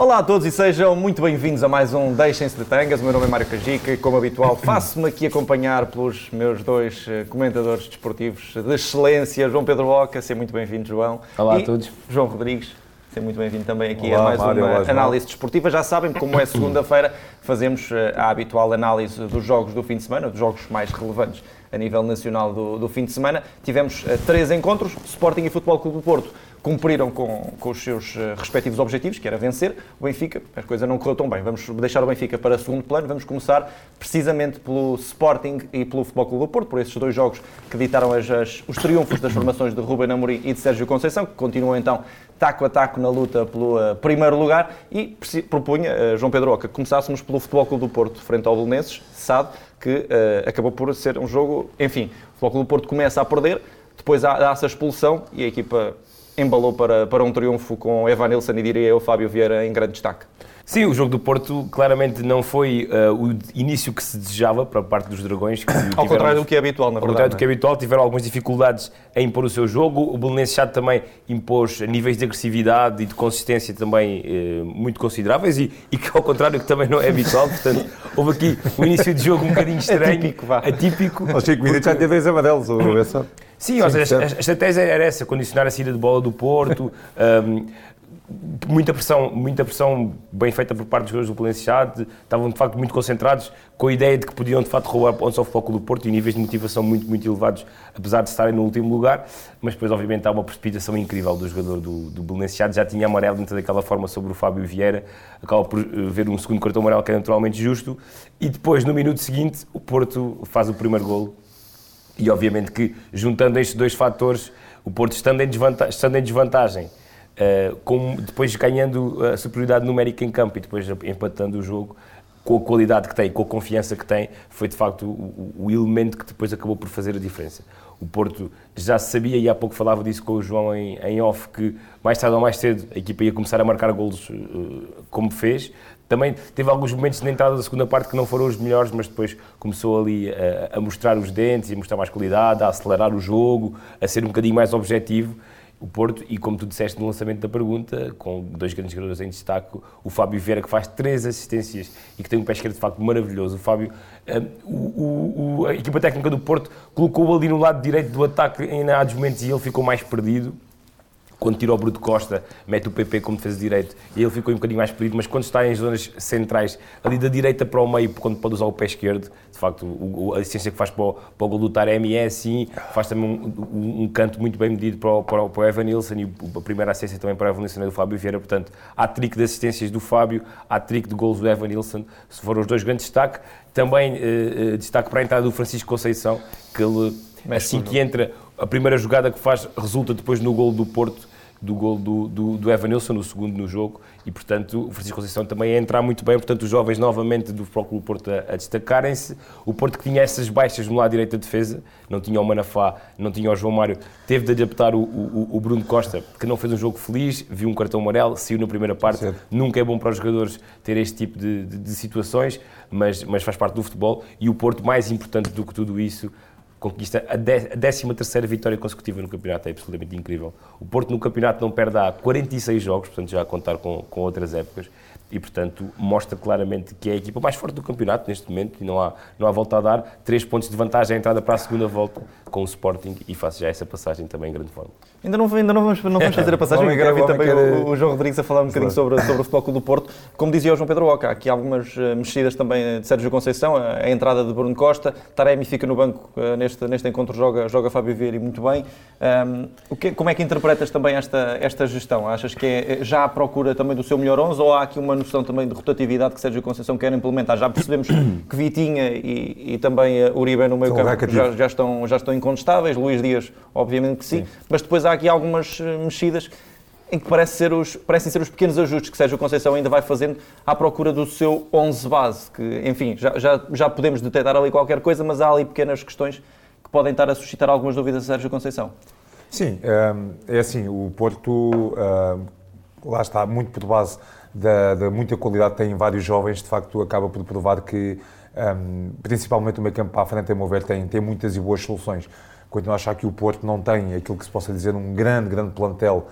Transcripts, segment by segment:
Olá a todos e sejam muito bem-vindos a mais um Deixem-se de Tangas. O meu nome é Mário Cajica e, como habitual, faço-me aqui acompanhar pelos meus dois eh, comentadores desportivos de excelência, João Pedro Oca. Seja muito bem-vindo, João. Olá e a todos. João Rodrigues. Seja muito bem-vindo também aqui Olá, a mais Mário, uma olá, análise desportiva. Já sabem, como é segunda-feira, fazemos eh, a habitual análise dos jogos do fim de semana, dos jogos mais relevantes a nível nacional do, do fim de semana. Tivemos eh, três encontros, Sporting e Futebol Clube do Porto cumpriram com, com os seus eh, respectivos objetivos, que era vencer. O Benfica, a coisa não correu tão bem. Vamos deixar o Benfica para segundo plano. Vamos começar precisamente pelo Sporting e pelo Futebol Clube do Porto, por esses dois jogos que ditaram as, as- os triunfos das formações de Ruben Amorim e de Sérgio Conceição, que continuam então taco a taco na luta pelo eh, primeiro lugar. E propunha, eh, João Pedro Oca, que começássemos pelo Futebol Clube do Porto, frente ao Belenenses, sabe que eh, acabou por ser um jogo, enfim, o Futebol Clube do Porto começa a perder, depois há, há essa expulsão e a equipa embalou para, para um triunfo com Evanilson e diria eu Fábio Vieira em grande destaque. Sim, o jogo do Porto claramente não foi uh, o início que se desejava para parte dos Dragões. Que Ao tiveram- contrário do que é habitual, na Ao contrário verdade. do que é habitual, tiveram algumas dificuldades em impor o seu jogo. O Belenenses já também impôs níveis de agressividade e de consistência também eh, muito consideráveis e, e que, ao contrário, que também não é habitual. Portanto, houve aqui um início de jogo um bocadinho estranho. Atípico, vá. Atípico. Aos 5 minutos já teve dois amarelos, o. Sim, ou seja, a, a estratégia era essa, condicionar a saída de bola do Porto, hum, muita pressão, muita pressão bem feita por parte dos jogadores do já, estavam de facto muito concentrados com a ideia de que podiam de facto roubar pontos ao Clube do Porto e níveis de motivação muito, muito elevados, apesar de estarem no último lugar, mas depois obviamente há uma precipitação incrível do jogador do, do já tinha amarelo dentro daquela forma sobre o Fábio Vieira, acaba por eh, ver um segundo cartão amarelo que é naturalmente justo, e depois no minuto seguinte o Porto faz o primeiro golo, e obviamente que, juntando estes dois fatores, o Porto estando em desvantagem, estando em desvantagem eh, com- depois ganhando a superioridade numérica em campo e depois empatando o jogo, com a qualidade que tem, com a confiança que tem, foi de facto o, o- elemento que depois acabou por fazer a diferença. O Porto já sabia, e há pouco falava disso com o João em, em off, que mais tarde ou mais cedo a equipa ia começar a marcar golos eh, como fez. Também teve alguns momentos na entrada da segunda parte que não foram os melhores, mas depois começou ali a, a mostrar os dentes, a mostrar mais qualidade, a acelerar o jogo, a ser um bocadinho mais objetivo. O Porto, e como tu disseste no lançamento da pergunta, com dois grandes jogadores em destaque, o Fábio Vieira, que faz três assistências e que tem um pé esquerdo de facto maravilhoso. O Fábio, eh, o, o- a equipa técnica do Porto colocou-o ali no lado direito do ataque em dados momentos e ele ficou mais perdido quando tira o Bruto Costa, mete o PP como defesa de direito e ele ficou um bocadinho mais perdido, mas quando está em zonas centrais, ali da direita para o meio, quando pode usar o pé esquerdo, de facto, o, a assistência que faz para o, para o gol do Taremi é assim, faz também um, um- um canto muito bem medido para o, para o, para o Evan Nilsson e a primeira assistência também para o Evan Nilsson é do Fábio Vieira, portanto, há trick de assistências do Fábio, há trick de gols do Evan Nilsson, se foram os dois grandes destaques. Também eh, eh, destaque para a entrada do Francisco Conceição, que ele, assim que entra, a primeira jogada que faz resulta depois no gol do Porto, do gol do, do, do Evan Nilsson, o segundo no jogo, e portanto o Francisco Conceição também a entrar muito bem, portanto os jovens novamente do do Porto a, a destacarem-se, o Porto que tinha essas baixas no lado direito da defesa, não tinha o Manafá, não tinha o João Mário, teve de adaptar o, o, o Bruno Costa, que não fez um jogo feliz, viu um cartão amarelo, saiu na primeira parte, Certo. nunca é bom para os jogadores ter este tipo de, de- de situações, mas, mas faz parte do futebol, e o Porto, mais importante do que tudo isso, conquista a 13 terceira vitória consecutiva no campeonato, é absolutamente incrível. O Porto no campeonato não perde há 46 jogos, portanto já a contar com, com outras épocas, e portanto mostra claramente que é a equipa mais forte do campeonato neste momento, e não há, não há volta a dar, três pontos de vantagem à entrada para a segunda volta com o Sporting, e faço já essa passagem também em grande forma. Ainda não, ainda não vamos, não vamos fazer a passagem, Homem quero quer- ouvir também quer- o, o João Rodrigues a falar um bocadinho sobre, sobre o Futebol Clube do Porto. Como dizia o João Pedro Oca, há aqui algumas eh, mexidas também de Sérgio Conceição, a, a entrada de Bruno Costa, Taremi fica no banco eh, neste, neste encontro, joga, joga Fábio Vieira e muito bem. Ahm, o que, como é que interpretas também esta, esta gestão? Achas que é eh, já à procura também do seu melhor 11 ou há aqui uma noção também de rotatividade que Sérgio Conceição quer implementar? Já percebemos que Vitinha e, e também eh, Uribe no meio campo já, já estão, já estão incontestáveis, Luís Dias, obviamente que sim, mas depois há aqui algumas eh, mexidas em que parece ser os, parecem ser os pequenos ajustes que Sérgio Conceição ainda vai fazendo à procura do seu 11 base, que, enfim, já, já, já podemos detectar ali qualquer coisa, mas há ali pequenas questões que podem estar a suscitar algumas dúvidas a Sérgio Conceição. Sim, hum, é assim, o Porto, lá está, muito por base da, da muita qualidade que tem vários jovens, de facto acaba por provar que, hum, principalmente o meio campo para a frente, a meu ver, tem, tem muitas e boas soluções. Continuo a achar que o Porto não tem aquilo que se possa dizer um grande, grande plantel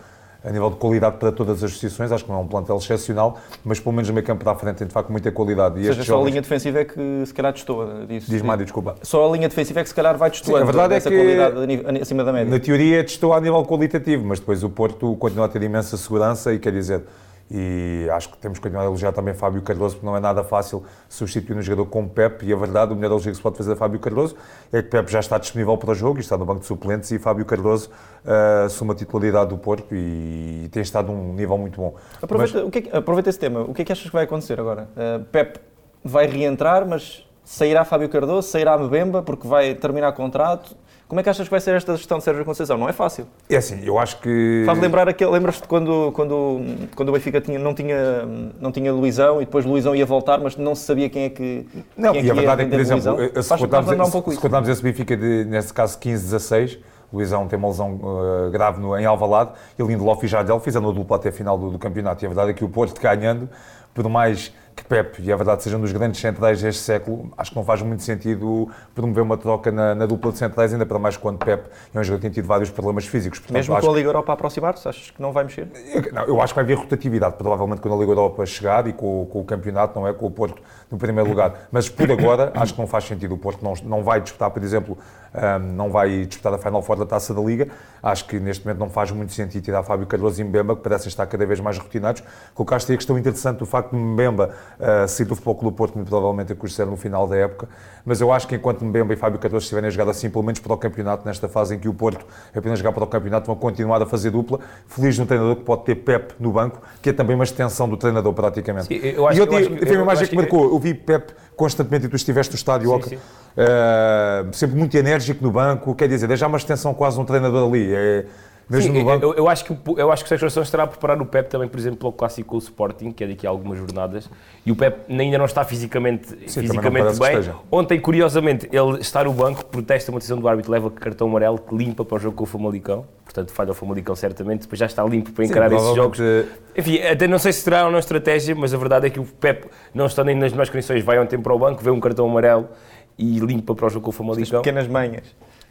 a nível de qualidade para todas as posições, acho que não é um plantel excepcional, mas pelo menos no meio campo para a frente tem de facto muita qualidade. E Ou seja, só jogos... a linha defensiva é que se calhar destoa disso. Diz Mário, desculpa. Só a linha defensiva é que se calhar vai destoando a verdade é que, qualidade acima da média. Na teoria destoa a nível qualitativo, mas depois o Porto continua a ter imensa segurança e quer dizer, e acho que temos que continuar a elogiar também Fábio Cardoso, porque não é nada fácil substituir um jogador como Pep, e a verdade, o melhor elogio que se pode fazer a Fábio Cardoso é que Pep já está disponível para o jogo e está no banco de suplentes, e Fábio Cardoso uh, assume a titularidade do Porto e tem estado num nível muito bom. Aproveita, mas... que é, aproveita esse tema, o que é que achas que vai acontecer agora? Uh, Pep vai reentrar, mas sairá Fábio Cardoso, sairá Mbemba, porque vai terminar contrato como é que achas que vai ser esta gestão de Sérgio Conceição? Não é fácil. É assim, eu acho que... Faz lembrar aquele... Lembras-te quando, quando, quando o Benfica tinha, não, tinha, não tinha Luizão e depois Luizão ia voltar, mas não se sabia quem é que Não, é e a verdade é que, por exemplo, se contarmos, um se contarmos esse Benfica de, nesse caso, 15-16, Luizão tem uma lesão uh, grave no, em Alvalade e Lindelof e Jardel fizeram a dupla até a final do, do campeonato. E a verdade é que o Porto ganhando, por mais que Pep, e é verdade, seja um dos grandes centrais deste século, acho que não faz muito sentido promover uma troca na, na dupla de centrais, ainda para mais quando Pep é um jogador que tem tido vários problemas físicos. Portanto, Mesmo com a Liga Europa a aproximar-se, achas que não vai mexer? Eu, não, eu acho que vai haver rotatividade, provavelmente quando a Liga Europa chegar e com, com o campeonato, não é? Com o Porto no primeiro lugar. Mas por agora, acho que não faz sentido. O Porto não, não vai disputar, por exemplo, um, não vai disputar a Final Four da Taça da Liga. Acho que neste momento não faz muito sentido tirar Fábio Cardoso e Mbemba, que parecem estar cada vez mais rotinados. Colocaste aí a questão interessante do facto de Mbemba uh, sair do Futebol Clube do Porto, muito provavelmente a no final da época. Mas eu acho que enquanto Mbemba e Fábio Cardoso estiverem a jogar assim, pelo menos para o campeonato, nesta fase em que o Porto é apenas jogar para o campeonato, vão continuar a fazer dupla. Feliz no treinador que pode ter Pep no banco, que é também uma extensão do treinador praticamente. Sim, eu acho, e eu, eu, eu, foi uma imagem que, que marcou. Eu vi Pep constantemente, e tu estiveste no estádio, sim, sim. Uh, sempre muito enérgico no banco, quer dizer, deixar uma extensão quase um treinador ali. É, mesmo Sim, eu, eu, acho que, eu acho que o Sérgio Conceição estará a preparar o Pep também, por exemplo, para o clássico com o Sporting, que é daqui a algumas jornadas, e o Pep ainda não está fisicamente, Sim, fisicamente bem. Ontem, curiosamente, ele está no banco, protesta uma decisão do árbitro, leva cartão amarelo, que limpa para o jogo com o Famalicão, portanto falha o Famalicão certamente, depois já está limpo para encarar Sim, esses jogos. Enfim, até não sei se será ou não estratégia, mas a verdade é que o Pep, não estando ainda nas melhores condições, vai ontem para o banco, vê um cartão amarelo e limpa para o jogo com o Famalicão. As pequenas manhas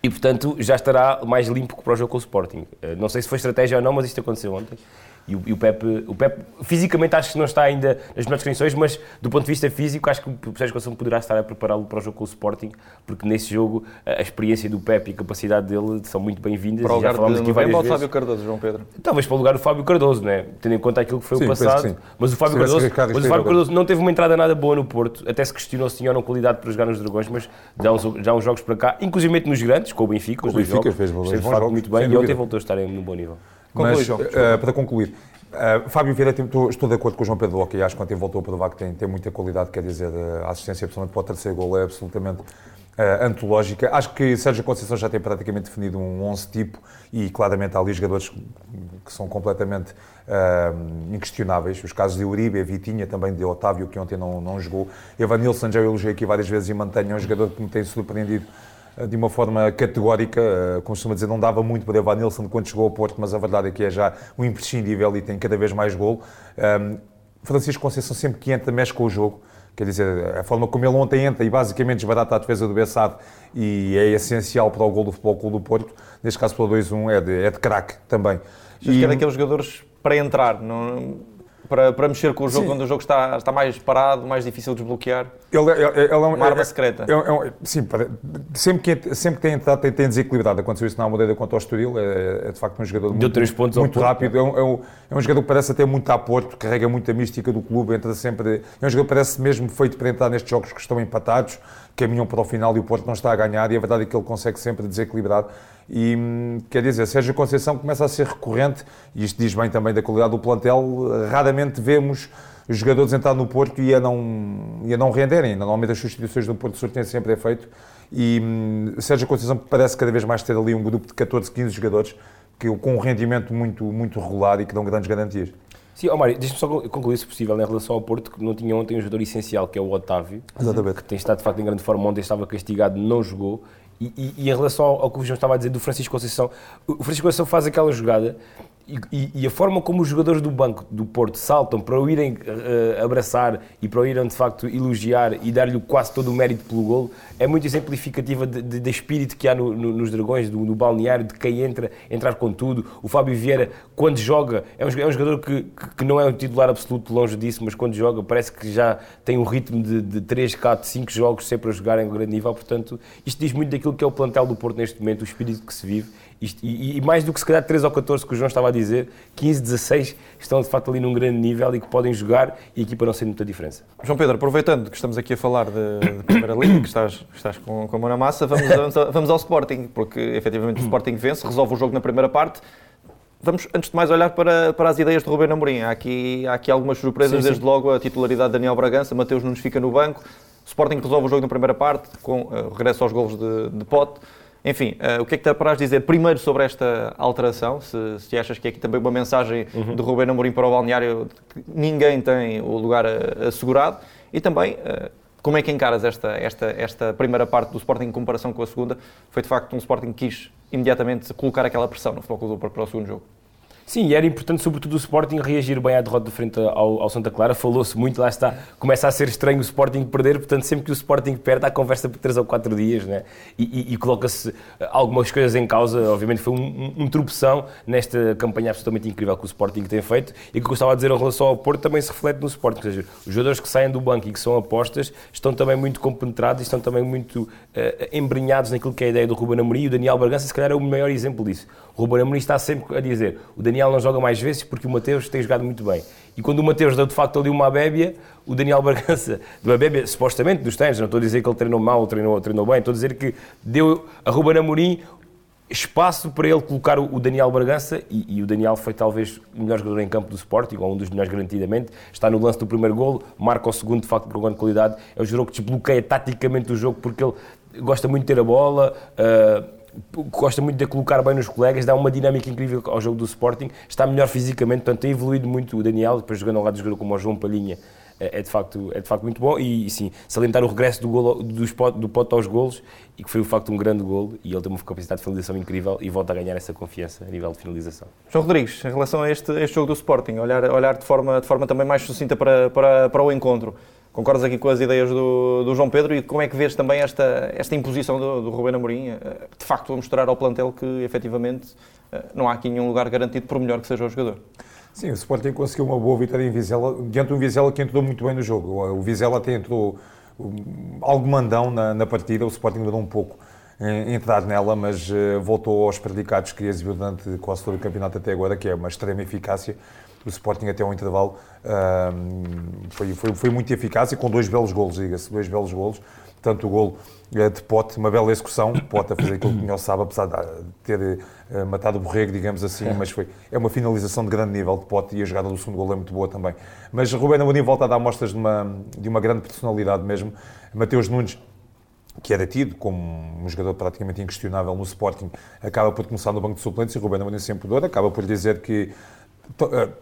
e, portanto, já estará mais limpo que para o jogo com o Sporting. Eh, não sei se foi estratégia ou não, mas isto aconteceu ontem. E o, e o Pepe, o Pepe, fisicamente acho que não está ainda nas melhores condições, mas do ponto de vista físico acho que o Sérgio Conceição poderá estar a prepará-lo para o jogo com o Sporting, porque nesse jogo a experiência do Pepe e a capacidade dele são muito bem-vindas. Para o lugar de várias vezes. Fábio Cardoso, João Pedro? Talvez para o lugar do Fábio Cardoso, né? tendo em conta aquilo que foi sim, o passado. Mas o Fábio, Cardoso, mas o Fábio Cardoso não teve uma entrada nada boa no Porto, até se questionou se tinha ou não qualidade para jogar nos Dragões, mas já uns, já uns jogos para cá, inclusive nos grandes, com o Benfica, os dois Benfica jogos, fez, fez facto muito bem e ontem voltou a estar em um bom nível. Mas, uh, para concluir, Uh, Fábio Vieira, estou, estou, de acordo com o João Pedro Locke e acho que ontem voltou a provar que tem, tem muita qualidade, quer dizer, a assistência absolutamente para o terceiro gol é absolutamente uh, antológica. Acho que Sérgio Conceição já tem praticamente definido um 11 tipo e claramente há ali jogadores que são completamente uh, inquestionáveis. Os casos de Uribe, Vitinha, também de Otávio, que ontem não, não jogou. Evanilson já eu elogiei aqui várias vezes e mantenho, é um jogador que me tem surpreendido de uma forma categórica, eh, costuma dizer, não dava muito para Evan Nilsson quando chegou ao Porto, mas a verdade é que é já um imprescindível e tem cada vez mais gol. Um, Francisco Conceição sempre que entra mexe com o jogo, quer dizer, a forma como ele ontem entra e basicamente desbarata a defesa do Bessado e é essencial para o gol do Futebol Clube do Porto, neste caso para o 2-1 é de, é de craque também. Acho e... que é daqueles jogadores para entrar, não para, para mexer com o jogo sim. quando o jogo está, está mais parado, mais difícil de desbloquear? Ele, ele, ele é um, uma arma é, secreta. É, é, sim, sempre que, sempre que tem entrado tem, tem desequilibrado. Aconteceu isso na Almodeira contra o Estoril. É, é, de facto um jogador Deu muito, três pontos muito rápido. É um, é, um, é um jogador que parece até muito a Porto, carrega muita mística do clube, entra sempre. É um jogador que parece mesmo feito para entrar nestes jogos que estão empatados, caminham para o final e o Porto não está a ganhar. E a verdade é que ele consegue sempre desequilibrar. E hum, quer dizer, Sérgio Conceição começa a ser recorrente, e isto diz bem também da qualidade do plantel. Raramente vemos os jogadores entrar no Porto e a não, e a não renderem. Normalmente as substituições do Porto Sul têm sempre é feito. E hum, Sérgio Conceição parece cada vez mais ter ali um grupo de 14, 15 jogadores que, com um rendimento muito, muito regular e que dão grandes garantias. Sim, Mário, deixa-me só concluir, se possível, em relação ao Porto, que não tinha ontem um jogador essencial, que é o Otávio, Exatamente. que tem estado de facto em grande forma, ontem estava castigado, não jogou, E, e, e, em relação ao, ao, que o João estava a dizer do Francisco Conceição, o Francisco Conceição faz aquela jogada e, e, a forma como os jogadores do banco do Porto saltam para o irem uh, abraçar e para o irem de facto elogiar e dar-lhe quase todo o mérito pelo golo é muito exemplificativa de espírito que há no, no, nos Dragões, do, no balneário, de quem entra, entrar com tudo. O Fábio Vieira, quando joga, é um, é um jogador que, que, que, não é um titular absoluto, longe disso, mas quando joga parece que já tem um ritmo de, de 3, 4, 5 jogos sempre a jogar em grande nível. Portanto, isto diz muito daquilo que é o plantel do Porto neste momento, o espírito que se vive isto, e, e, mais do que se calhar 3 ou 14 que o João estava a dizer, 15, 16 estão de facto ali num grande nível e que podem jogar e a equipa não sente muita diferença. João Pedro, aproveitando que estamos aqui a falar de, de Primeira Liga, que estás, estás com, com a mão na massa, vamos, vamos, vamos, ao Sporting, porque efetivamente o Sporting vence, resolve o jogo na primeira parte. Vamos, antes de mais, olhar para, para as ideias de Rubén Amorim. Há aqui, há aqui algumas surpresas, sim, desde logo a titularidade de Daniel Bragança, Mateus Nunes fica no banco, Sporting resolve o jogo na primeira parte, com uh, regresso aos golos de, de pote. Enfim, uh, o que é que te apraz dizer primeiro sobre esta alteração? Se, se achas que é aqui também uma mensagem uhum. de Rubén Amorim para o balneário de que ninguém tem o lugar assegurado e também uh, como é que encaras esta, esta, esta primeira parte do Sporting em comparação com a segunda? Foi de facto um Sporting que quis imediatamente colocar aquela pressão no Futebol Clube para o segundo jogo. Sim, e era importante, sobretudo, o Sporting reagir bem à derrota de frente ao, ao Santa Clara. Falou-se muito, lá está. Começa a ser estranho o Sporting perder, portanto, sempre que o Sporting perde, há conversa por 3 ou 4 dias, né? E, e, e coloca-se algumas coisas em causa. Obviamente, foi um, um, um tropeção nesta campanha absolutamente incrível que o Sporting tem feito. E que eu gostava de dizer em relação ao Porto também se reflete no Sporting. Ou seja, os jogadores que saem do banco e que são apostas estão também muito compenetrados e estão também muito uh, embrenhados naquilo que é a ideia do Ruben Amorim. E o Daniel Bragança, se calhar, é o maior exemplo disso. O Ruben Amorim está sempre a dizer o Daniel não joga mais vezes porque o Mateus tem jogado muito bem. E quando o Mateus deu de facto ali uma bébia, o Daniel Bargança, de uma bébia supostamente dos treinos, não estou a dizer que ele treinou mal ou treinou, treinou bem, estou a dizer que deu a Ruben Amorim espaço para ele colocar o Daniel Bargança e, e, o Daniel foi talvez o melhor jogador em campo do Sport, igual um dos melhores garantidamente, está no lance do primeiro golo, marca o segundo de facto por grande qualidade, é o jogador que desbloqueia taticamente o jogo porque ele gosta muito de ter a bola, uh, gosta muito de colocar bem nos colegas, dá uma dinâmica incrível ao jogo do Sporting, está melhor fisicamente, portanto tem evoluído muito o Daniel, depois jogando ao lado de jogador como o João Palhinha, é, é de, facto, é de facto muito bom e, e sim, salientar o regresso do, golo, do, spot, do pote aos golos e que foi de facto um grande golo e ele tem uma capacidade de finalização incrível e volta a ganhar essa confiança a nível de finalização. João Rodrigues, em relação a este, este jogo do Sporting, olhar, olhar de, forma, de forma também mais sucinta para, para, para o encontro, Concordas aqui com as ideias do, do, João Pedro e como é que vês também esta, esta imposição do, do Rubén Amorim, eh, de facto a mostrar ao plantel que efetivamente eh, não há aqui nenhum lugar garantido por melhor que seja o jogador? Sim, o Sporting conseguiu uma boa vitória em Vizela, diante de um Vizela que entrou muito bem no jogo. O Vizela até entrou algo mandão na, na partida, o Sporting demorou um pouco entrar nela, mas uh, voltou aos predicados que exibiu durante quase todo o campeonato até agora, que é uma extrema eficácia o Sporting até ao intervalo foi, foi, foi, muito eficaz e com dois belos golos, diga-se, dois belos golos. Tanto o golo eh, de Pote, uma bela execução, Pote a fazer aquilo que melhor sabe, apesar de ter eh, matado o borrego, digamos assim, mas foi, é uma finalização de grande nível de Pote e a jogada do segundo golo é muito boa também. Mas Rubén Amorim volta a dar mostras de uma, de uma grande personalidade mesmo. Mateus Nunes que era tido como um jogador praticamente inquestionável no Sporting, acaba por começar no banco de suplentes e Rubén Amorim sempre dor, acaba por dizer que eh,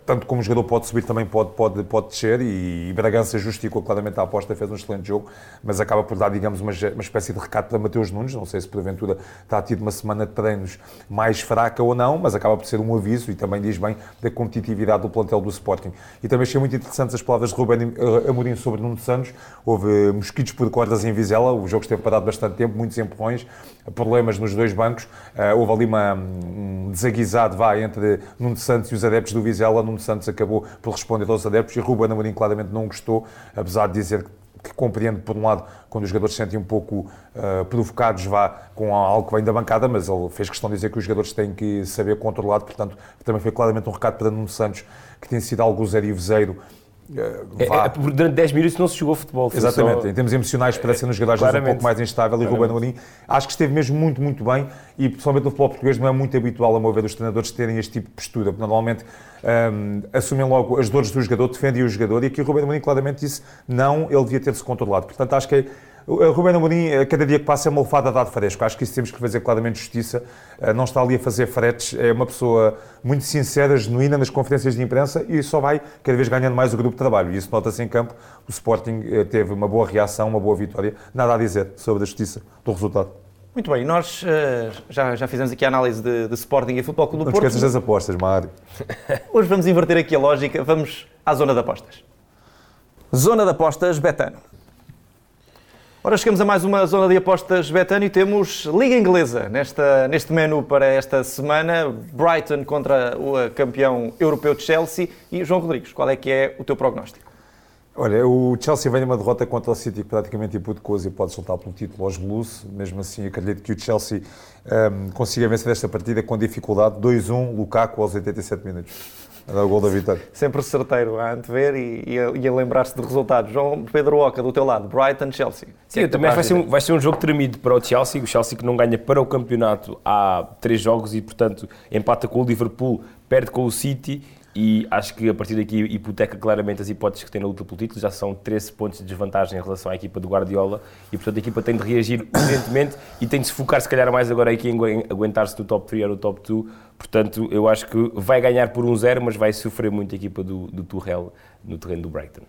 tanto como jogador pode subir, também pode, pode, pode descer e, Bragança justificou claramente a aposta, fez um excelente jogo, mas acaba por dar, digamos, uma, uma espécie de recado para Mateus Nunes, não sei se porventura está tido uma semana de treinos mais fraca ou não, mas acaba por ser um aviso e também diz bem da competitividade do plantel do Sporting. E também achei muito interessantes as palavras de Ruben eh, Amorim sobre Nuno Santos, houve mosquitos por cordas em Vizela, o jogo esteve parado bastante tempo, muitos empurrões, problemas nos dois bancos, houve ali uma, um desaguisado vá, entre Nuno Santos e os adeptos do Vizela, Nuno Santos acabou por responder aos adeptos e Ruben Amorim claramente não gostou, apesar de dizer que compreende, por um lado, quando os jogadores se sentem um pouco uh, provocados, vá com algo que vem da bancada, mas ele fez questão de dizer que os jogadores têm que saber controlar, portanto, também foi claramente um recado para Nuno Santos, que tem sido algo zero e é, é, durante 10 minutos não se jogou futebol. Exatamente, só... em termos emocionais parece nos jogadores um pouco mais instável e Ruben Amorim acho que esteve mesmo muito, muito bem e pessoalmente no futebol português não é muito habitual a mover os treinadores terem este tipo de postura, porque normalmente um, assumem logo as dores do jogador, defendem o jogador e aqui o Ruben Amorim claramente disse não, ele devia ter-se controlado. Portanto, acho que é o Rubén Amorim, eh, cada dia que passa, é uma lefada a dar fresco. Acho que isso temos que fazer claramente justiça. Eh, não está ali a fazer fretes. É uma pessoa muito sincera, genuína nas conferências de imprensa e só vai cada vez ganhando mais o grupo de trabalho. E isso nota-se em campo. O Sporting eh, teve uma boa reação, uma boa vitória. Nada a dizer sobre a justiça do resultado. Muito bem, nós uh, já, já fizemos aqui a análise de, de Sporting e Futebol Clube do Não Porto. Não esqueças das apostas, Mário. Hoje vamos inverter aqui a lógica, vamos à zona de apostas. Zona de apostas Betano. Ora, chegamos a mais uma zona de apostas Betano e temos Liga Inglesa nesta, neste menu para esta semana. Brighton contra o campeão europeu de Chelsea. E João Rodrigues, qual é que é o teu prognóstico? Olha, o Chelsea vem numa derrota contra o City que praticamente hipotecou e pode soltar pelo título aos Blues. Mesmo assim, acredito que o Chelsea um, consiga vencer esta partida com dificuldade. 2-1, Lukaku aos 87 minutos. Era o gol da vitória. Sempre certeiro a antever e, e a, e a lembrar-se do resultado. João Pedro Oca, do teu lado, Brighton, Chelsea. Sim, é também vai ser, um, vai ser um jogo tremido para o Chelsea. O Chelsea que não ganha para o campeonato há três jogos e, portanto, empata com o Liverpool, perde com o City e acho que a partir daqui hipoteca claramente as hipóteses que tem na luta pelo título, já são 13 pontos de desvantagem em relação à equipa do Guardiola e portanto a equipa tem de reagir urgentemente e tem de se focar se calhar mais agora aqui em aguentar-se no top 3 ou no top 2, portanto eu acho que vai ganhar por 1-0, mas vai sofrer muito a equipa do, do no terreno do Brighton.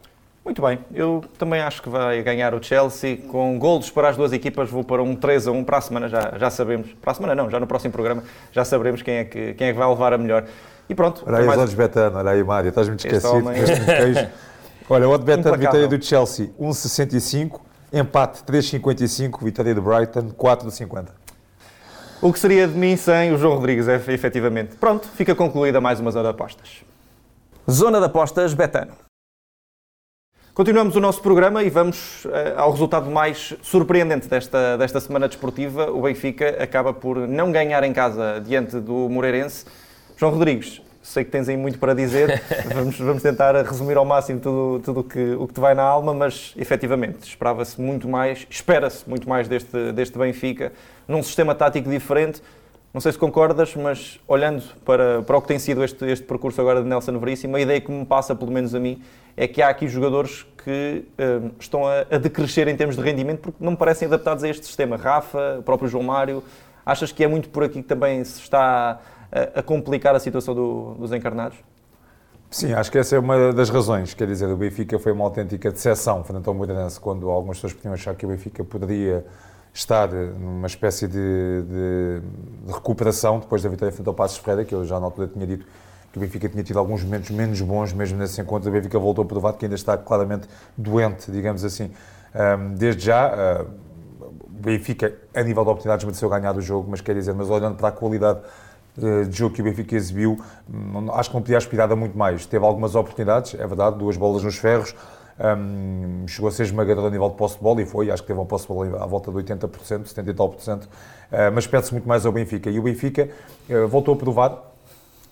Muito bem, eu também acho que vai ganhar o Chelsea com golos para as duas equipas. Vou para um 3 a 1 para a semana, já, já sabemos. Para a semana não, já no próximo programa já saberemos quem é que, quem é que vai levar a melhor. E pronto. Olha aí mais... os olhos Betano, olha aí Mário, estás muito esquecido. olha, o Betano, vitória do Chelsea 1,65, empate 3,55, vitória do Brighton 4,50. O que seria de mim sem o João Rodrigues, é, efetivamente. Pronto, fica concluída mais uma zona de apostas. Zona de apostas Betano. Continuamos o nosso programa e vamos uh, ao resultado mais surpreendente desta, desta semana desportiva. O Benfica acaba por não ganhar em casa diante do Moreirense João Rodrigues, sei que tens aí muito para dizer, vamos, vamos tentar resumir ao máximo tudo, tudo que, o que te vai na alma, mas efetivamente esperava-se muito mais, espera-se muito mais deste, deste Benfica, num sistema tático diferente. Não sei se concordas, mas olhando para, para o que tem sido este, este percurso agora de Nelson Veríssimo, a ideia que me passa, pelo menos a mim, é que há aqui jogadores que uh, estão a, a decrescer em termos de rendimento porque não me parecem adaptados a este sistema. Rafa, o próprio João Mário, achas que é muito por aqui que também se está a, complicar a situação do, dos encarnados? Sim, acho que essa é uma das razões. Quer dizer, o Benfica foi uma autêntica decepção frente ao quando algumas pessoas podiam achar que o Benfica poderia estar numa espécie de, de, de recuperação depois da vitória frente ao Passos Ferreira, que eu já na altura tinha dito que o Benfica tinha tido alguns momentos menos bons mesmo nesse encontro. O Benfica voltou a provar que ainda está claramente doente, digamos assim. Desde já, o Benfica, a nível de oportunidades, mereceu ganhar o jogo, mas quer dizer, mas olhando para a qualidade de jogo que o Benfica exibiu, acho que não podia aspirar a muito mais. Teve algumas oportunidades, é verdade, duas bolas nos ferros, um, chegou a ser esmagador a nível de posse de bola e foi, acho que teve um posse de bola à volta de 80%, 70 e tal por cento, uh, mas pede-se muito mais ao Benfica. E o Benfica uh, voltou a provar,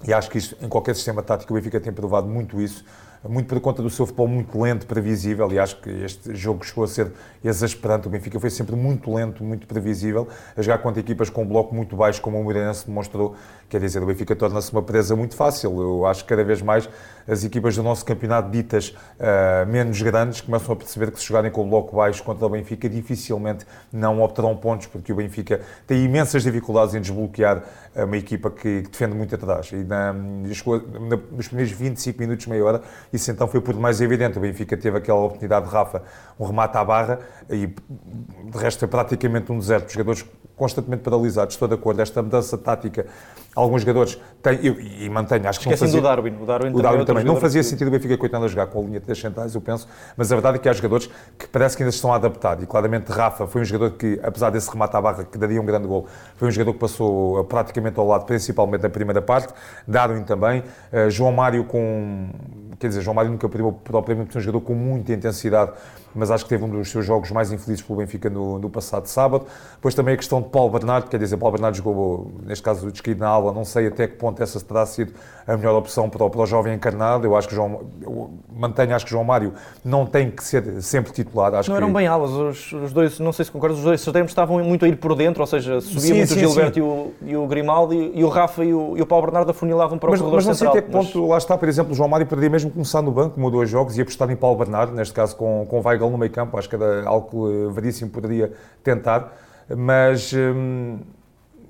e acho que isso, em qualquer sistema tático, o Benfica tem provado muito isso, muito por conta do seu futebol muito lento, previsível, e acho que este jogo chegou a ser exasperante. O Benfica foi sempre muito lento, muito previsível, a jogar contra equipas com um bloco muito baixo, como o Moreirense demonstrou. Quer dizer, o Benfica torna-se uma presa muito fácil. Eu acho que cada vez mais as equipas do nosso campeonato, ditas uh, menos grandes, começam a perceber que se jogarem com o bloco baixo contra o Benfica, dificilmente não obterão pontos, porque o Benfica tem imensas dificuldades em desbloquear uma equipa que, que defende muito atrás. E na, na, nos primeiros 25 minutos, meia hora, isso então foi por mais evidente. O Benfica teve aquela oportunidade de Rafa, um remate à barra, e de resto é praticamente um deserto. Os jogadores constantemente paralisados, estou de acordo. Esta mudança tática, alguns jogadores têm, e, e mantenho, acho que Esquecem não fazia, do Darwin. O Darwin, o Darwin também. Não fazia que... sentido o Benfica coitando a jogar com a linha de três centrais, eu penso, mas a verdade é que há jogadores que parece que ainda estão a adaptar. E claramente Rafa foi um jogador que, apesar desse remate à barra, que daria um grande gol, foi um jogador que passou uh, praticamente ao lado, principalmente na primeira parte. Darwin também. Uh, João Mário com. Quer dizer, João Mário nunca perdeu propriamente um jogador com muita intensidade mas acho que teve um dos seus jogos mais infelizes pelo Benfica no, no passado sábado. Depois também a questão de Paulo Bernardo, quer dizer, Paulo Bernardo jogou, neste caso, o descrito na aula, não sei até que ponto essa terá sido a melhor opção para o, para o jovem encarnado. Eu acho que João, eu mantenho, acho que João Mário não tem que ser sempre titular. Acho não que... eram bem alas, os, os, dois, não sei se concordas, os dois extremos estavam muito a ir por dentro, ou seja, subia sim, muito sim, o Gilberto e o, e o, Grimaldi e, o Rafa e o, e o Paulo Bernardo afunilavam para o mas, corredor mas não central. sei até que ponto, mas... lá está, por exemplo, o João Mário poderia mesmo começar no banco, como dois jogos, e apostar em Paulo Bernardo, neste caso com, com Weigl no meio campo, acho que era algo que Veríssimo poderia tentar, mas hum,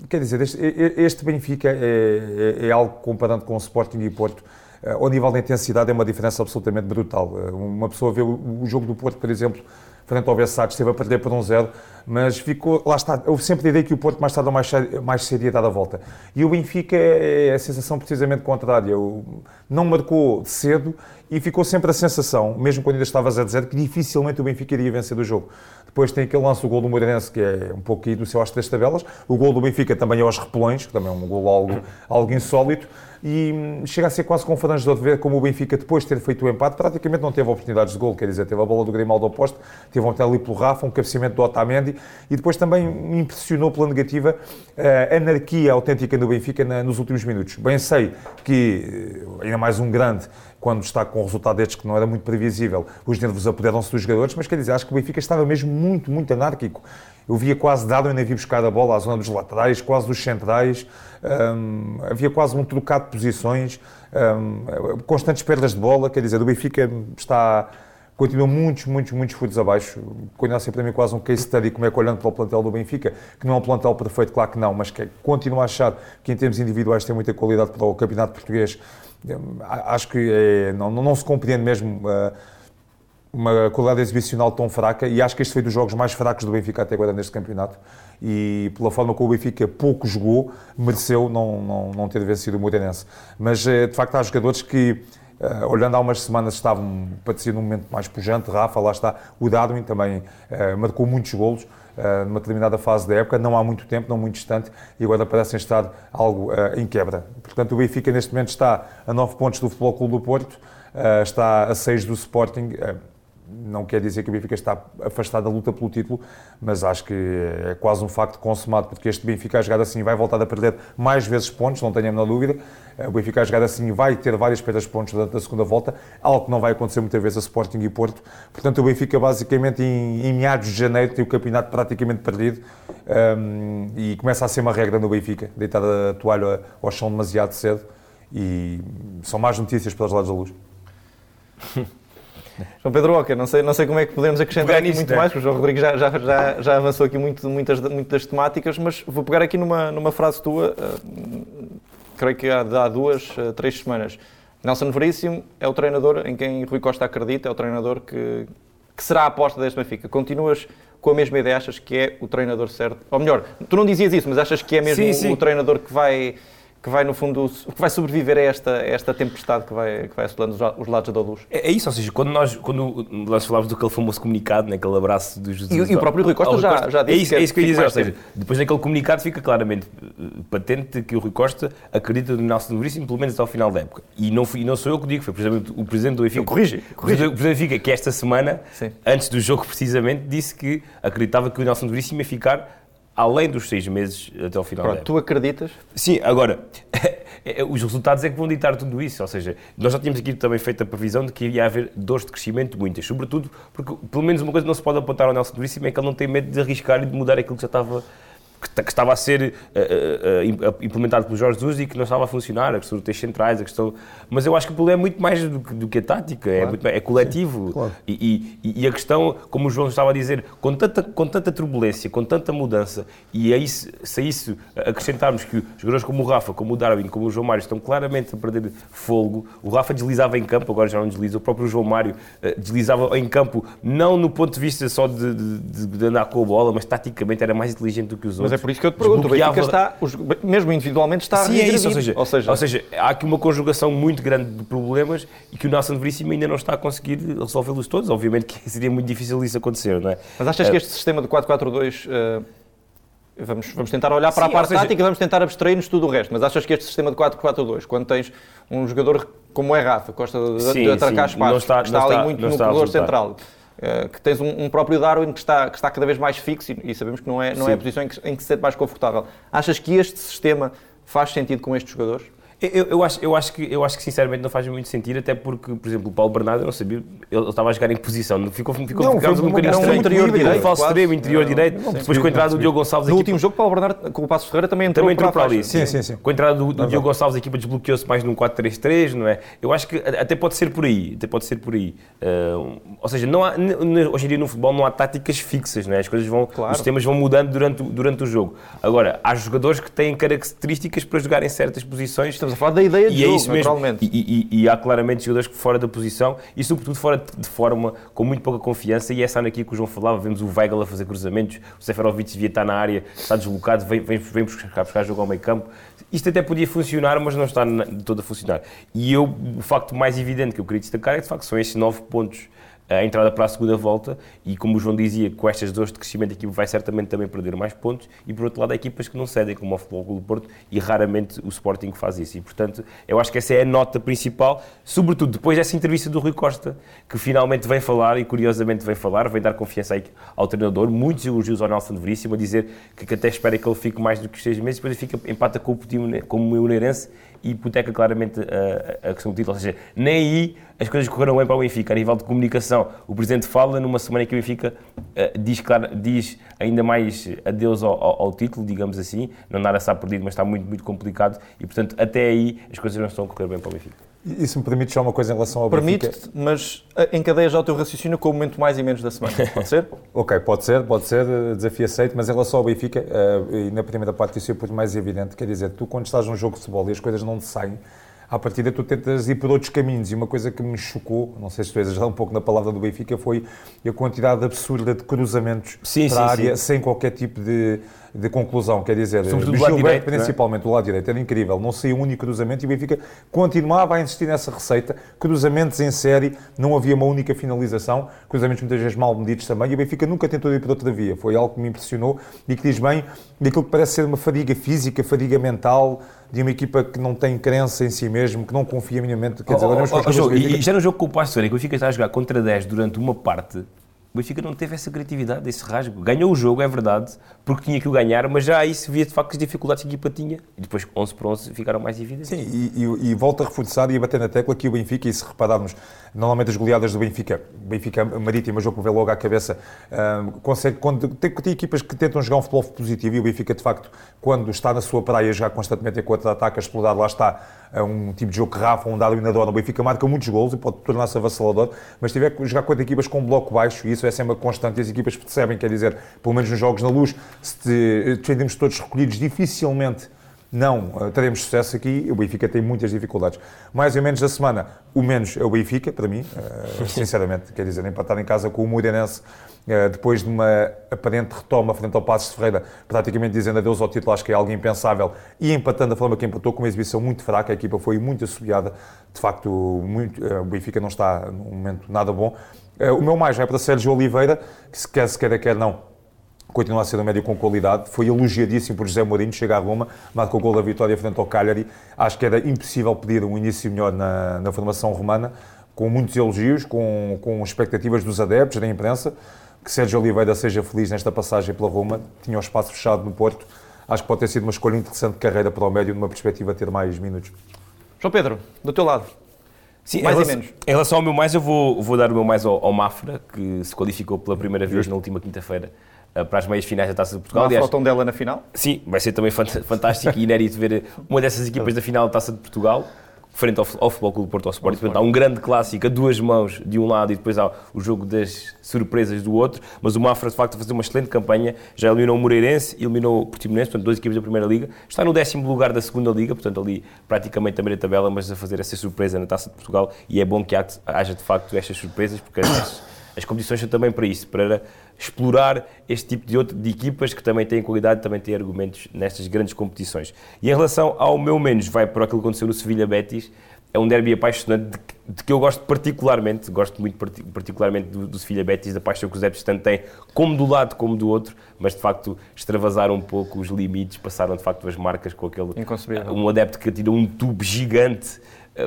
quer dizer, este, este Benfica é, é, é, algo comparando com o Sporting e Porto. Ao nível da intensidade é uma diferença absolutamente brutal. Uma pessoa vê o, jogo do Porto, por exemplo, frente ao Versailles, esteve a perder por um zero, mas ficou, lá está, houve sempre a ideia que o Porto mais tarde ou mais mais cedo ia dar a volta. E o Benfica é, é a sensação precisamente contrária, não marcou cedo e ficou sempre a sensação, mesmo quando ainda estava 0-0, que dificilmente o Benfica iria vencer do jogo. Depois tem aquele lance, o gol do Moreirense, que é um pouco aí do seu astro das tabelas. O gol do Benfica também é aos repelões, que também é um gol algo, algo insólito e hum, chega a ser quase confrangedor de ver como o Benfica, depois de ter feito o empate, praticamente não teve oportunidades de gol, quer dizer, teve a bola do Grimaldo oposto, teve um ali pelo Rafa, um cabeceamento do Otamendi e depois também me impressionou pela negativa a anarquia autêntica no Benfica nos últimos minutos. Bem sei que, eh, ainda mais um grande, quando está com um resultado destes que não era muito previsível, os nervos apoderam-se dos jogadores, mas quer dizer, acho que o Benfica estava mesmo muito, muito anárquico. Eu via quase dado, ainda vi buscar a bola à zona dos laterais, quase dos centrais, um, havia quase um trocado de posições, um, constantes perdas de bola, quer dizer, o Benfica está, continua muitos, muitos, muitos furos abaixo. Conhece para mim quase um case study, como é que olhando para o plantel do Benfica, que não é um plantel perfeito, claro que não, mas que continua a achar que em termos individuais tem muita qualidade para o campeonato português. Acho que é, não, não se compreende mesmo. Uh, uma qualidade exibicional tão fraca e acho que este foi dos jogos mais fracos do Benfica até agora neste campeonato e pela forma como o Benfica pouco jogou, mereceu não, não, não ter vencido o Moreirense. Mas eh, de facto há jogadores que, uh, olhando há umas semanas, estavam, parecia num momento mais pujante, Rafa, lá está, o Darwin também uh, marcou muitos golos uh, numa determinada fase da época, não há muito tempo, não muito distante, e agora parecem estar algo em quebra. Portanto, o Benfica neste momento está a 9 pontos do Futebol Clube do Porto, está a 6 do Sporting, não quer dizer que o Benfica está afastado da luta pelo título, mas acho que é quase um facto consumado, porque este Benfica a jogar assim vai voltar a perder mais vezes pontos, não tenho a menor dúvida. O Benfica a jogar assim vai ter várias perdas de pontos durante a segunda volta, algo que não vai acontecer muitas vezes a Sporting e Porto. Portanto, o Benfica basicamente em, em meados de janeiro tem o campeonato praticamente perdido um, e começa a ser uma regra no Benfica, deitar a toalha ao chão demasiado cedo e são mais notícias pelos lados da luz. João Pedro Oca, não sei, não sei como é que podemos acrescentar aqui muito né? mais, porque o João Rodrigues já, já, já, já avançou aqui muito, muitas, muitas temáticas, mas vou pegar aqui numa, numa frase tua, uh, creio que há, há duas, uh, três semanas. Nelson Veríssimo é o treinador em quem Rui Costa acredita, é o treinador que, que será a aposta deste Benfica. Continuas com a mesma ideia, achas que é o treinador certo? Ou melhor, tu não dizias isso, mas achas que é mesmo sim, sim. o treinador que vai que vai, no fundo, que vai sobreviver a esta, a esta tempestade que vai, que vai assolando os lados da luz. É, é, isso, ou seja, quando nós, quando nós falámos do aquele famoso comunicado, naquele né, abraço dos E, e, o próprio Rui Costa, já, Costa, já disse. É isso, que, é isso que eu ia dizer, ou seja, depois daquele comunicado fica claramente eh, patente que o Rui Costa acredita no Nelson Veríssimo pelo menos até ao final da época. E não, fui, não sou eu que digo, foi precisamente o presidente do Benfica. Corrige, corrige. O presidente do Benfica, que esta semana, Sim. antes do jogo precisamente, disse que acreditava que o Nelson Veríssimo ia ficar além dos seis meses até ao final Pronto, da época. Tu acreditas? Sim, agora, É, os resultados é que vão ditar tudo isso. Ou seja, nós já tínhamos aqui também feito a previsão de que iria haver dores de crescimento muitas, sobretudo porque, pelo menos, uma coisa não se pode apontar ao Nelson Veríssimo é que ele não tem medo de arriscar e de mudar aquilo que já estava que, que estava a ser uh, uh, implementado pelo Jorge Jesus e que não estava a funcionar, a questão dos centrais, a questão... Mas eu acho que o problema é muito mais do que, do que a tática, é claro. é, muito, é coletivo. Sim, claro. e, e, e, a questão, como o João estava a dizer, com tanta, com tanta turbulência, com tanta mudança, e aí, se a isso acrescentarmos que jogadores como o Rafa, como o Darwin, como o João Mário estão claramente a perder fogo, o Rafa deslizava em campo, agora já não desliza, o próprio João Mário uh, deslizava em campo, não no ponto de vista só de, de, de, andar com a bola, mas taticamente era mais inteligente do que os outros é por isso que eu te pergunto. O Benfica está, mesmo individualmente, está Sim, a é isso. Ou seja, ou, seja, ou seja, há aqui uma conjugação muito grande de problemas e que o Nelson Veríssimo ainda não está a conseguir resolvê-los todos. Obviamente que seria muito difícil isso acontecer, não é? Mas achas que eh, este sistema de 4-4-2... Uh, eh, vamos, vamos tentar olhar para Sim, a parte seja, tática e vamos tentar abstrair-nos tudo o resto. Mas achas que este sistema de 4-4-2, quando tens um jogador como é Rafa, gosta de, sim, de atracar sim, espaços, está, que está ali está, muito no corredor central, eh, que tens um, um, próprio Darwin que está, que está cada vez mais fixo e, e sabemos que não é, não é a posição em que, em que se sente mais confortável. Achas que este sistema faz sentido com estes jogadores? Eu, eu, acho, eu, acho que, eu acho que sinceramente não faz muito sentido, até porque, por exemplo, o Paulo Bernardo, eu não sabia, ele estava a jogar em posição, ficou, ficou, não, ficou um bocadinho estranho. interior direito, falso extremo, interior direito, não, depois com a entrada do Diogo Gonçalves... No último jogo, Paulo Bernardo, com o Passo Ferreira, também entrou, também entrou para, ali. Sim, sim, sim. Com a entrada do, Diogo Gonçalves, a equipa desbloqueou-se mais num 4-3-3, não é? Eu acho que até pode ser por aí, até pode ser por aí. Uh, ou seja, não há, hoje em dia no futebol não há táticas fixas, não é? As coisas vão, os sistemas vão mudando durante, durante o jogo. Agora, há jogadores que têm características para jogar em certas posições a falar da ideia de e é jogo, isso mesmo. naturalmente. E, e- e há claramente jogadores fora da posição e, sobretudo, fora de- forma, com muito pouca confiança. E essa anarquia que o João falava, vemos o Weigl a fazer cruzamentos, o Seferovic devia estar na área, está deslocado, vem, vem, vem buscar, buscar jogo ao meio campo. Isto até podia funcionar, mas não está de todo a funcionar. E eu, o facto mais evidente que eu queria destacar é que, de facto, são estes nove pontos a entrada para a segunda volta e como o João dizia, com estas dores de crescimento a equipa vai certamente também perder mais pontos e por outro lado há equipas que não cedem, como o Futebol Clube do Porto e raramente o Sporting faz isso. E portanto eu acho que essa é a nota principal, sobretudo depois dessa entrevista do Rui Costa, que finalmente vem falar e curiosamente vem falar, vem dar confiança ao treinador, muitos elogios ao Nelson Veríssimo a dizer que, até espera que ele fique mais do que seis meses, depois ele fica, empata com o Portinho como e hipoteca claramente a, a questão do título. Ou seja, nem aí as coisas correram bem para o Benfica. A nível de comunicação, o Presidente fala numa semana em que o Benfica eh, diz, claro, diz ainda mais adeus ao, ao, ao título, digamos assim. Não nada está perdido, mas está muito, muito complicado. E, portanto, até aí as coisas não estão a correr bem para o Benfica. Se me permite só uma coisa em relação ao Benfica? Permite-te, mas eh, encadeia já o teu raciocínio com o momento mais e menos da semana. Pode ser? Ok, pode ser, pode ser, eh, desafio aceito, mas em relação ao Benfica, eh, e na primeira parte isso é muito mais evidente, quer dizer, tu quando estás num jogo de futebol e as coisas não te saem, à partida tu tentas ir por outros caminhos e uma coisa que me chocou, não sei se estou a exagerar um pouco na palavra do Benfica, foi a quantidade absurda de cruzamentos Sim, para a sim, área sim. sem qualquer tipo de, de conclusão, quer dizer, Sobretudo do Gilberto, lado direito, é? principalmente do lado direito, era incrível, não saiu um único cruzamento e o Benfica continuava a insistir nessa receita, cruzamentos em série, não havia uma única finalização, cruzamentos muitas vezes mal medidos também, e o Benfica nunca tentou ir por outra via, foi algo que me impressionou e que diz bem daquilo que parece ser uma fadiga física, fadiga mental, de uma equipa que não tem crença em si mesmo, que não confia minimamente, quer dizer, olhamos para os Oh, oh, do Benfica- e já no jogo com o Passo Ferreira, que o Benfica está a jogar contra 10 durante uma parte, o Benfica não teve essa criatividade, esse rasgo. Ganhou o jogo, é verdade, porque tinha que o ganhar, mas já aí se via de facto as dificuldades que a equipa tinha. E depois, 11 por 11, ficaram mais evidentes. Sim, e, e, e volto a reforçar e a bater na tecla que o Benfica, e se repararmos, normalmente as goleadas do Benfica, Benfica Marítimo, jogo que vê logo à cabeça, ah, consegue, quando, tem, tem equipas que tentam jogar um futebol positivo e o Benfica, de facto, quando está na sua praia, jogar constantemente em contra-ataque, a explorar, lá está, um tipo de jogo que Rafa, um Darwin adora, o Benfica marca muitos golos e pode tornar-se avassalador, mas tiver que jogar contra equipas com um bloco baixo, e isso é sempre constante, e as equipas percebem, quer dizer, pelo menos nos jogos na luz, se te- defendemos todos recolhidos, dificilmente não eh, teremos sucesso aqui. O Benfica tem muitas dificuldades. Mais ou menos da semana, o menos é o Benfica, para mim, eh, sinceramente. Quer dizer, empatar em casa com o Moreirense, eh, depois de uma aparente retoma frente ao Passos de Ferreira, praticamente dizendo adeus ao título, acho que é algo impensável. E empatando da forma que empatou, com uma exibição muito fraca, a equipa foi muito assobiada. De facto, muito, eh, o Benfica não está num momento nada bom. Eh, O meu mais vai para Sérgio Oliveira, que se quer, se quer, quer não, continua a ser um médio com qualidade. Foi elogiadíssimo por José Mourinho, chega a Roma, marca o gol da vitória frente ao Cagliari. Acho que era impossível pedir um início melhor na, na formação romana, com muitos elogios, com, com expectativas dos adeptos, da imprensa. Que Sérgio Oliveira seja feliz nesta passagem pela Roma. Tinha o espaço fechado no Porto. Acho que pode ter sido uma escolha interessante de carreira para o médio, numa perspectiva de ter mais minutos. João Pedro, do teu lado. Sim, Mais em e relação, menos. Em relação ao meu mais, eu vou, vou dar o meu mais ao, ao Mafra, que se qualificou pela primeira vez na última quinta-feira para as meias finais da Taça de Portugal. Não há foto dela na final? Sim, vai ser também fant- fantástico e inédito ver uma dessas equipas da final da Taça de Portugal, frente ao, ao Futebol Clube Porto ao Sporting. Portanto, há um grande clássico a duas mãos de um lado e depois há o jogo das surpresas do outro. Mas o Mafra, de facto, a fazer uma excelente campanha. Já eliminou o Moreirense, eliminou o Portimonense, portanto, duas equipas da Primeira Liga. Está no décimo lugar da Segunda Liga, portanto, ali praticamente também na tabela, mas a fazer essa surpresa na Taça de Portugal. E é bom que haja, de facto, estas surpresas, porque as, as competições são também para isso, para explorar este tipo de, outro, de equipas que também têm qualidade, também têm argumentos nestas grandes competições. E em relação ao meu menos, vai para aquilo que aconteceu no Sevilha Betis, é um derby apaixonante de, que- de que eu gosto particularmente, gosto muito parti- particularmente do, do Sevilha Betis, da paixão que os adeptos tanto têm, como do lado como do outro, mas de facto extravasaram um pouco os limites, passaram de facto as marcas com aquele um adepto que atirou um tubo gigante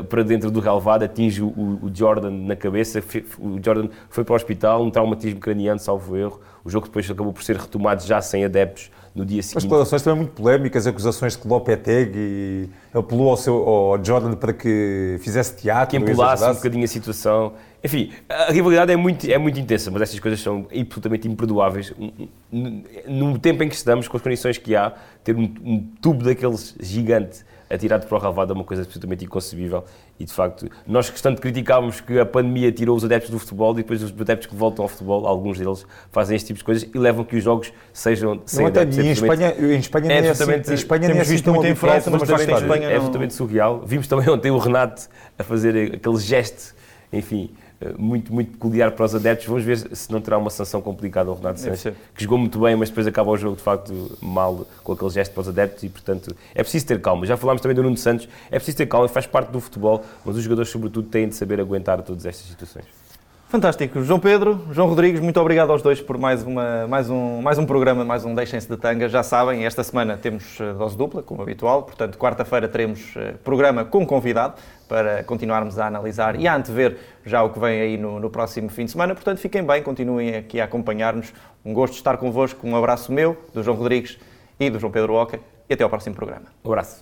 para dentro do relevado, atinge o, o Jordan na cabeça, o Jordan foi para o hospital, um traumatismo craniano, salvo erro, o jogo depois acabou por ser retomado já sem adeptos no dia As seguinte. declarações também muito polémicas, acusações de que Lopetegui apelou ao, seu, ao Jordan para que fizesse teatro. que empolasse um bocadinho a situação. Enfim, a rivalidade é muito, é muito intensa, mas estas coisas são absolutamente imperdoáveis. No tempo em que estamos, com as condições que há, ter um, um tubo daqueles gigante atirar para o relvado é uma coisa absolutamente inconcebível e de facto nós que tanto criticámos que a pandemia tirou os adeptos do futebol e depois os adeptos que voltam ao futebol, alguns deles fazem este tipo de coisas e levam que os jogos sejam sem Não, até, adeptos. e em É Espanha, em Espanha é é assim, absolutamente- em Espanha é temos assim visto mas também. Espanha é absolutamente surreal. Vimos também ontem o Renato a fazer aquele gesto, enfim, muito, muito peculiar para os adeptos. Vamos ver se não terá uma sanção complicada ao Renato Sanches, que jogou muito bem, mas depois acaba o jogo de facto mal com aquele gesto para os adeptos e, portanto, é preciso ter calma. Já falámos também do Nuno Santos, é preciso ter calma, faz parte do futebol, mas os jogadores, sobretudo, têm de saber aguentar todas estas situações. Fantástico. João Pedro, João Rodrigues, muito obrigado aos dois por mais, uma, mais, um, mais um programa, mais um Deixem-se de Tanga. Já sabem, esta semana temos eh, dose dupla, como habitual, portanto, quarta-feira teremos eh, programa com convidado para continuarmos a analisar e a antever já o que vem aí no, no próximo fim de semana. Portanto, fiquem bem, continuem aqui a acompanhar-nos. Um gosto de estar convosco. Um abraço meu, do João Rodrigues e do João Pedro Oca e até ao próximo programa. Um abraço.